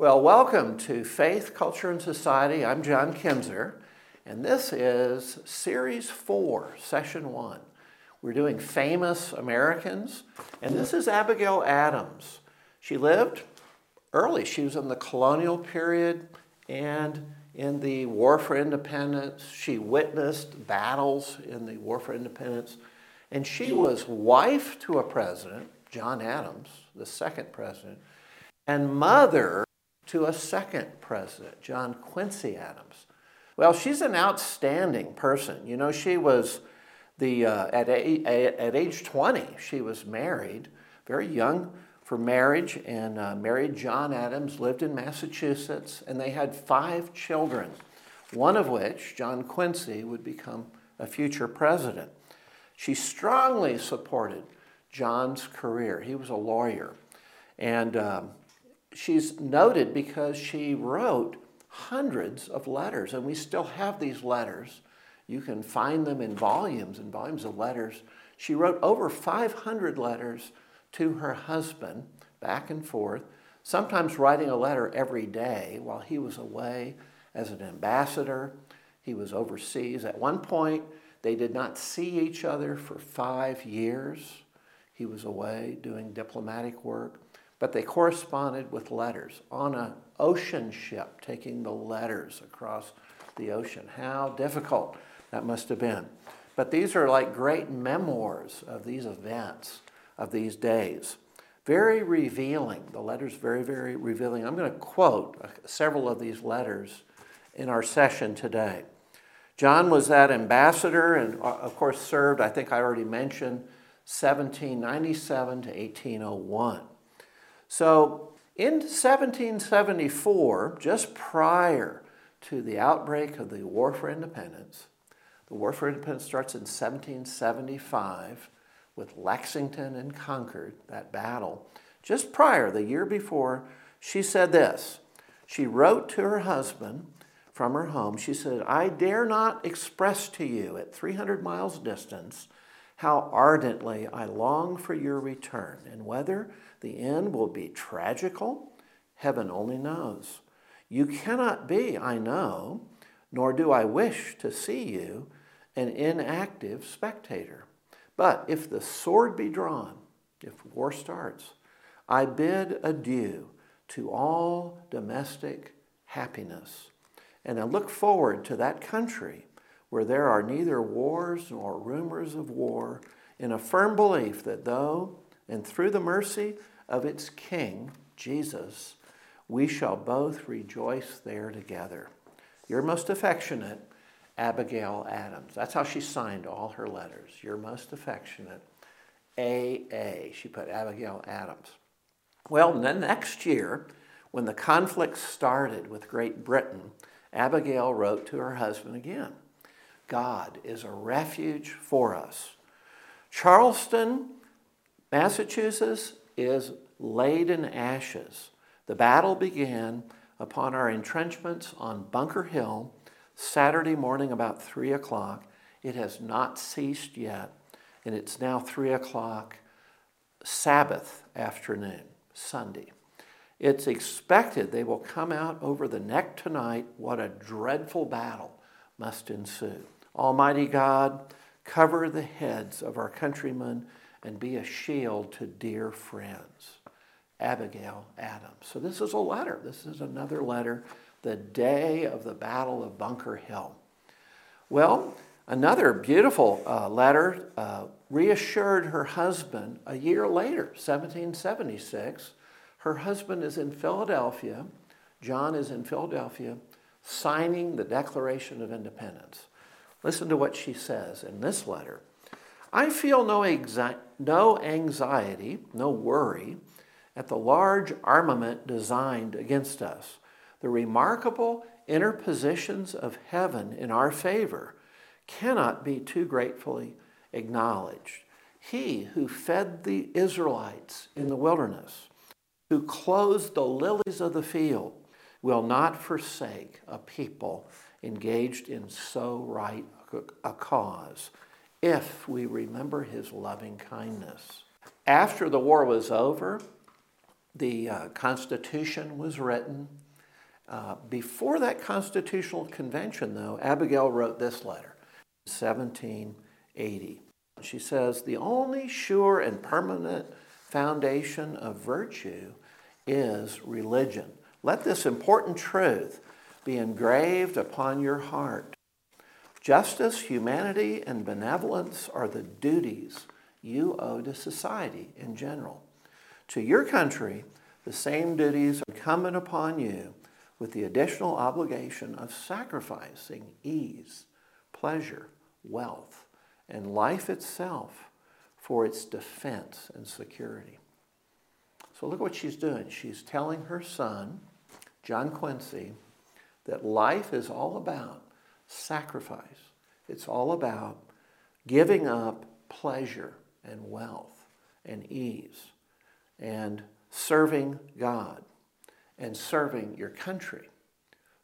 Well, welcome to Faith, Culture, and Society. I'm John Kinzer, and this is Series 4, Session 1. We're doing famous Americans, and this is Abigail Adams. She lived early, she was in the colonial period and in the War for Independence. She witnessed battles in the War for Independence, and she was wife to a president, John Adams, the second president, and mother to a second president, John Quincy Adams. Well, she's an outstanding person. You know, she was the, uh, at, a, at age 20, she was married, very young for marriage, and uh, married John Adams, lived in Massachusetts, and they had five children, one of which, John Quincy, would become a future president. She strongly supported John's career. He was a lawyer. And um, she's noted because she wrote hundreds of letters, and we still have these letters. You can find them in volumes and volumes of letters. She wrote over 500 letters to her husband, back and forth, sometimes writing a letter every day while he was away as an ambassador. He was overseas. At one point, they did not see each other for five years. He was away doing diplomatic work. But they corresponded with letters on an ocean ship, taking the letters across the ocean. How difficult that must have been. But these are like great memoirs of these events, of these days. Very revealing. The letters very, very revealing. I'm going to quote several of these letters in our session today. John was that ambassador and, uh, of course, served, I think I already mentioned, 1797 to 1801. So in 1774, just prior to the outbreak of the War for Independence, the War for Independence starts in 1775 with Lexington and Concord, that battle. Just prior, the year before, she said this. She wrote to her husband from her home. She said, I dare not express to you at 300 miles distance how ardently I long for your return and whether the end will be tragical, heaven only knows. You cannot be, I know, nor do I wish to see you, an inactive spectator. But if the sword be drawn, if war starts, I bid adieu to all domestic happiness. And I look forward to that country where there are neither wars nor rumors of war, in a firm belief that though and through the mercy of its King, Jesus, we shall both rejoice there together. Your most affectionate, Abigail Adams. That's how she signed all her letters. Your most affectionate, AA. She put Abigail Adams. Well, then next year, when the conflict started with Great Britain, Abigail wrote to her husband again God is a refuge for us. Charlestown, Massachusetts is laid in ashes. The battle began upon our entrenchments on Bunker Hill Saturday morning about 3 o'clock. It has not ceased yet, and it's now 3 o'clock Sabbath afternoon, Sunday. It's expected they will come out over the neck tonight. What a dreadful battle must ensue. Almighty God, cover the heads of our countrymen and be a shield to dear friends. Abigail Adams. So, this is a letter. This is another letter, the day of the Battle of Bunker Hill. Well, another beautiful uh, letter uh, reassured her husband a year later, 1776. Her husband is in Philadelphia. John is in Philadelphia signing the Declaration of Independence. Listen to what she says in this letter. I feel no, exi- no anxiety, no worry at the large armament designed against us. The remarkable interpositions of heaven in our favor cannot be too gratefully acknowledged. He who fed the Israelites in the wilderness, who clothed the lilies of the field, will not forsake a people engaged in so right a cause if we remember his loving kindness. After the war was over, the uh, Constitution was written. Uh, before that constitutional convention, though, Abigail wrote this letter, 1780. She says, The only sure and permanent foundation of virtue is religion. Let this important truth be engraved upon your heart. Justice, humanity, and benevolence are the duties you owe to society in general. To your country, the same duties are incumbent upon you with the additional obligation of sacrificing ease, pleasure, wealth, and life itself for its defense and security. So look what she's doing. She's telling her son, John Quincy, that life is all about sacrifice. It's all about giving up pleasure and wealth and ease and serving God and serving your country.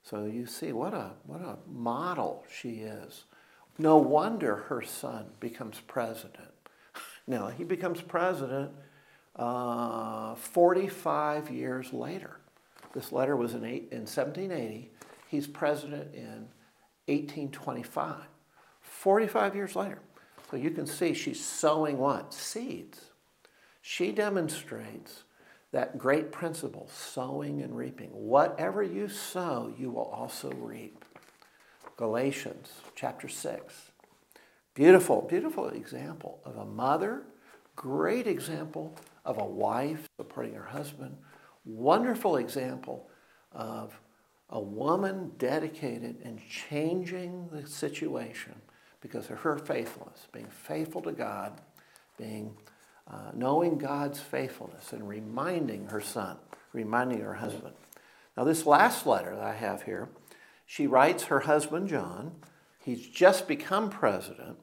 So you see what a, what a model she is. No wonder her son becomes president. Now, he becomes president uh, 45 years later. This letter was in, eight, in 1780. He's president in 1825. 45 years later. So you can see she's sowing what? Seeds. She demonstrates that great principle, sowing and reaping. Whatever you sow, you will also reap. Galatians chapter 6. Beautiful, beautiful example of a mother, great example of a wife supporting her husband, wonderful example of a woman dedicated in changing the situation because of her faithfulness, being faithful to God, being uh, knowing God's faithfulness and reminding her son, reminding her husband. Now, this last letter that I have here, she writes her husband John. He's just become president.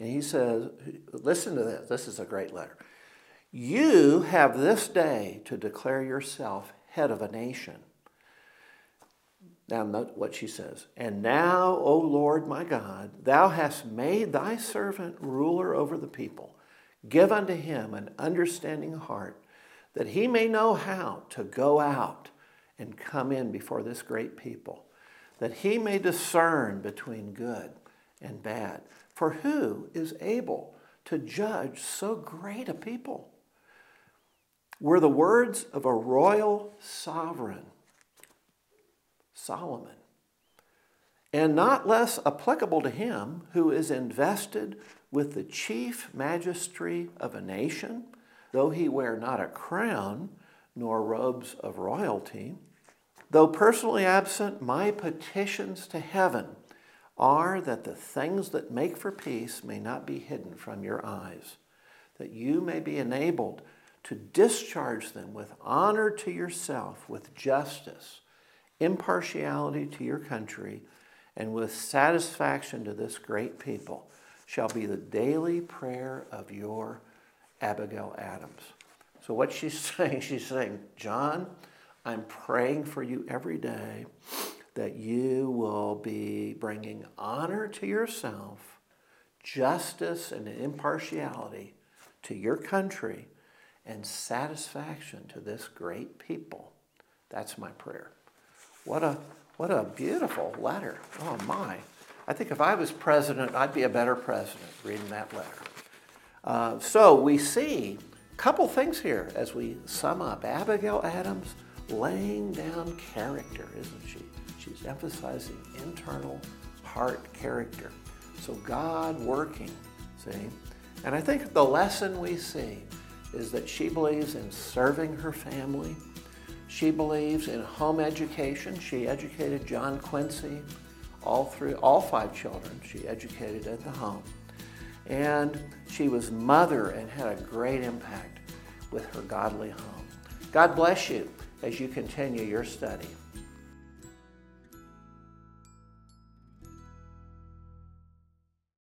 And he says, Listen to this. This is a great letter. You have this day to declare yourself head of a nation. Now, note what she says. And now, O Lord my God, thou hast made thy servant ruler over the people. Give unto him an understanding heart, that he may know how to go out and come in before this great people, that he may discern between good and bad. For who is able to judge so great a people? Were the words of a royal sovereign, Solomon, and not less applicable to him who is invested with the chief magistracy of a nation, though he wear not a crown nor robes of royalty. Though personally absent, my petitions to heaven are that the things that make for peace may not be hidden from your eyes, that you may be enabled to discharge them with honor to yourself, with justice, impartiality to your country, and with satisfaction to this great people shall be the daily prayer of your Abigail Adams. So, what she's saying, she's saying, John, I'm praying for you every day that you will be bringing honor to yourself, justice and impartiality to your country, and satisfaction to this great people. That's my prayer. What a, what a beautiful letter. Oh, my. I think if I was president, I'd be a better president reading that letter. Uh, so we see a couple things here as we sum up. Abigail Adams laying down character, isn't she? She's emphasizing internal heart character. So God working, see? And I think the lesson we see is that she believes in serving her family. She believes in home education. She educated John Quincy all through all five children she educated at the home. And she was mother and had a great impact with her godly home. God bless you as you continue your study.